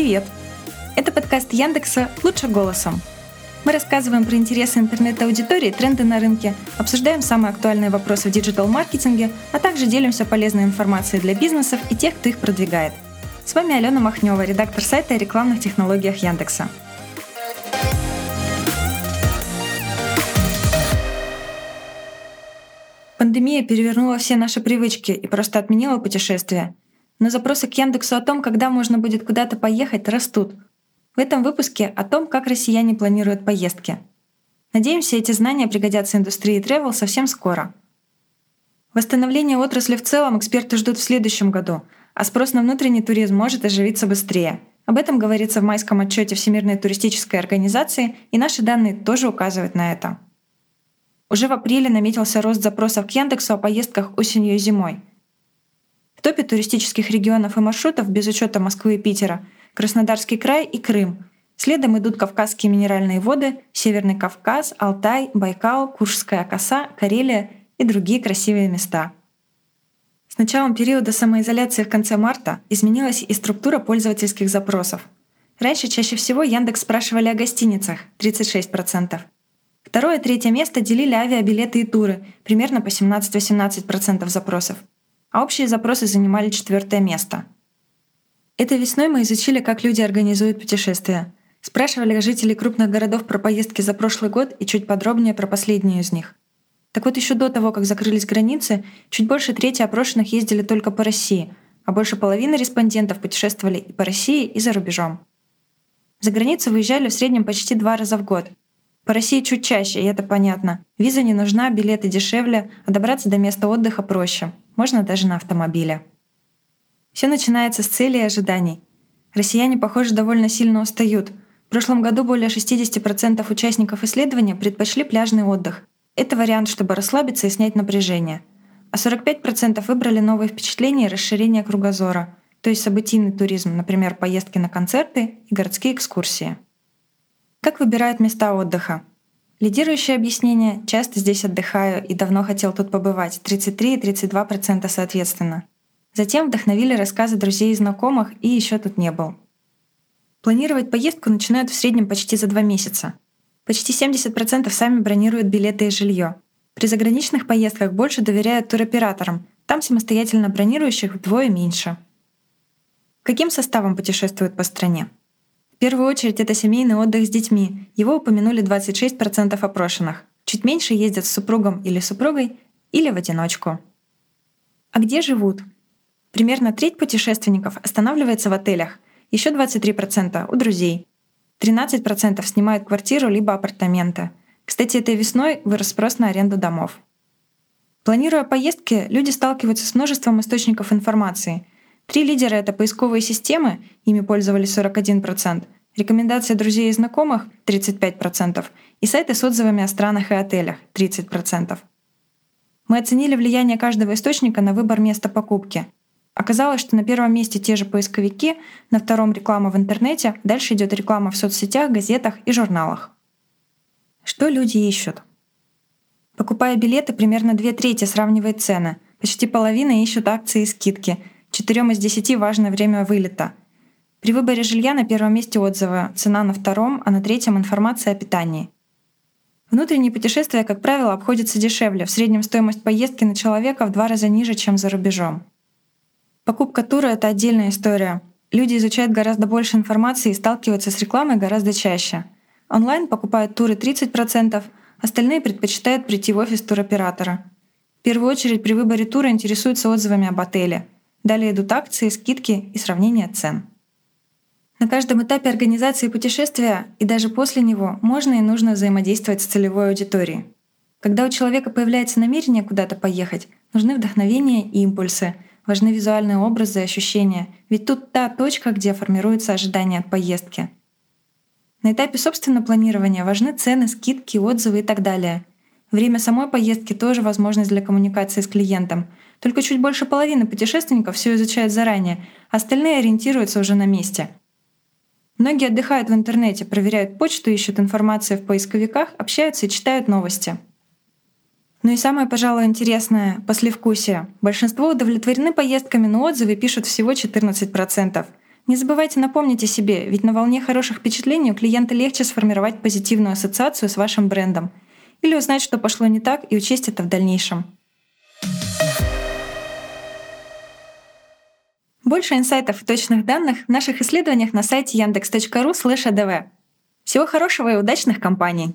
Привет! Это подкаст Яндекса «Лучше голосом». Мы рассказываем про интересы интернет-аудитории, тренды на рынке, обсуждаем самые актуальные вопросы в диджитал-маркетинге, а также делимся полезной информацией для бизнесов и тех, кто их продвигает. С вами Алена Махнева, редактор сайта о рекламных технологиях Яндекса. Пандемия перевернула все наши привычки и просто отменила путешествия. Но запросы к Яндексу о том, когда можно будет куда-то поехать, растут. В этом выпуске о том, как россияне планируют поездки. Надеемся, эти знания пригодятся индустрии travel совсем скоро. Восстановление отрасли в целом эксперты ждут в следующем году, а спрос на внутренний туризм может оживиться быстрее. Об этом говорится в майском отчете Всемирной туристической организации, и наши данные тоже указывают на это. Уже в апреле наметился рост запросов к Яндексу о поездках осенью и зимой – в топе туристических регионов и маршрутов без учета Москвы и Питера Краснодарский край и Крым. Следом идут Кавказские минеральные воды, Северный Кавказ, Алтай, Байкал, Куршская коса, Карелия и другие красивые места. С началом периода самоизоляции в конце марта изменилась и структура пользовательских запросов. Раньше чаще всего Яндекс спрашивали о гостиницах — 36%. Второе и третье место делили авиабилеты и туры — примерно по 17-18% запросов а общие запросы занимали четвертое место. Этой весной мы изучили, как люди организуют путешествия. Спрашивали жителей крупных городов про поездки за прошлый год и чуть подробнее про последнюю из них. Так вот, еще до того, как закрылись границы, чуть больше трети опрошенных ездили только по России, а больше половины респондентов путешествовали и по России, и за рубежом. За границу выезжали в среднем почти два раза в год. По России чуть чаще, и это понятно. Виза не нужна, билеты дешевле, а добраться до места отдыха проще можно даже на автомобиле. Все начинается с цели и ожиданий. Россияне, похоже, довольно сильно устают. В прошлом году более 60% участников исследования предпочли пляжный отдых. Это вариант, чтобы расслабиться и снять напряжение. А 45% выбрали новые впечатления и расширение кругозора, то есть событийный туризм, например, поездки на концерты и городские экскурсии. Как выбирают места отдыха? Лидирующее объяснение «часто здесь отдыхаю и давно хотел тут побывать» 33 и 32% соответственно. Затем вдохновили рассказы друзей и знакомых и еще тут не был. Планировать поездку начинают в среднем почти за два месяца. Почти 70% сами бронируют билеты и жилье. При заграничных поездках больше доверяют туроператорам, там самостоятельно бронирующих вдвое меньше. Каким составом путешествуют по стране? Первую очередь это семейный отдых с детьми. Его упомянули 26% опрошенных. Чуть меньше ездят с супругом или супругой или в одиночку. А где живут? Примерно треть путешественников останавливается в отелях, еще 23% у друзей. 13% снимают квартиру либо апартаменты. Кстати, этой весной вырос спрос на аренду домов. Планируя поездки, люди сталкиваются с множеством источников информации — Три лидера — это поисковые системы, ими пользовались 41%, рекомендации друзей и знакомых — 35%, и сайты с отзывами о странах и отелях — 30%. Мы оценили влияние каждого источника на выбор места покупки. Оказалось, что на первом месте те же поисковики, на втором — реклама в интернете, дальше идет реклама в соцсетях, газетах и журналах. Что люди ищут? Покупая билеты, примерно две трети сравнивает цены. Почти половина ищут акции и скидки — Четырем из десяти важное время вылета. При выборе жилья на первом месте отзывы, цена на втором, а на третьем информация о питании. Внутренние путешествия, как правило, обходятся дешевле. В среднем стоимость поездки на человека в два раза ниже, чем за рубежом. Покупка тура — это отдельная история. Люди изучают гораздо больше информации и сталкиваются с рекламой гораздо чаще. Онлайн покупают туры 30%, остальные предпочитают прийти в офис туроператора. В первую очередь при выборе тура интересуются отзывами об отеле — Далее идут акции, скидки и сравнение цен. На каждом этапе организации путешествия и даже после него можно и нужно взаимодействовать с целевой аудиторией. Когда у человека появляется намерение куда-то поехать, нужны вдохновение и импульсы, важны визуальные образы и ощущения, ведь тут та точка, где формируется ожидание от поездки. На этапе собственного планирования важны цены, скидки, отзывы и так далее. Время самой поездки тоже возможность для коммуникации с клиентом — только чуть больше половины путешественников все изучают заранее, остальные ориентируются уже на месте. Многие отдыхают в интернете, проверяют почту, ищут информацию в поисковиках, общаются и читают новости. Ну и самое, пожалуй, интересное — послевкусие. Большинство удовлетворены поездками, но отзывы пишут всего 14%. Не забывайте напомнить о себе, ведь на волне хороших впечатлений у клиента легче сформировать позитивную ассоциацию с вашим брендом или узнать, что пошло не так, и учесть это в дальнейшем. Больше инсайтов и точных данных в наших исследованиях на сайте yandex.ru/adv. Всего хорошего и удачных компаний!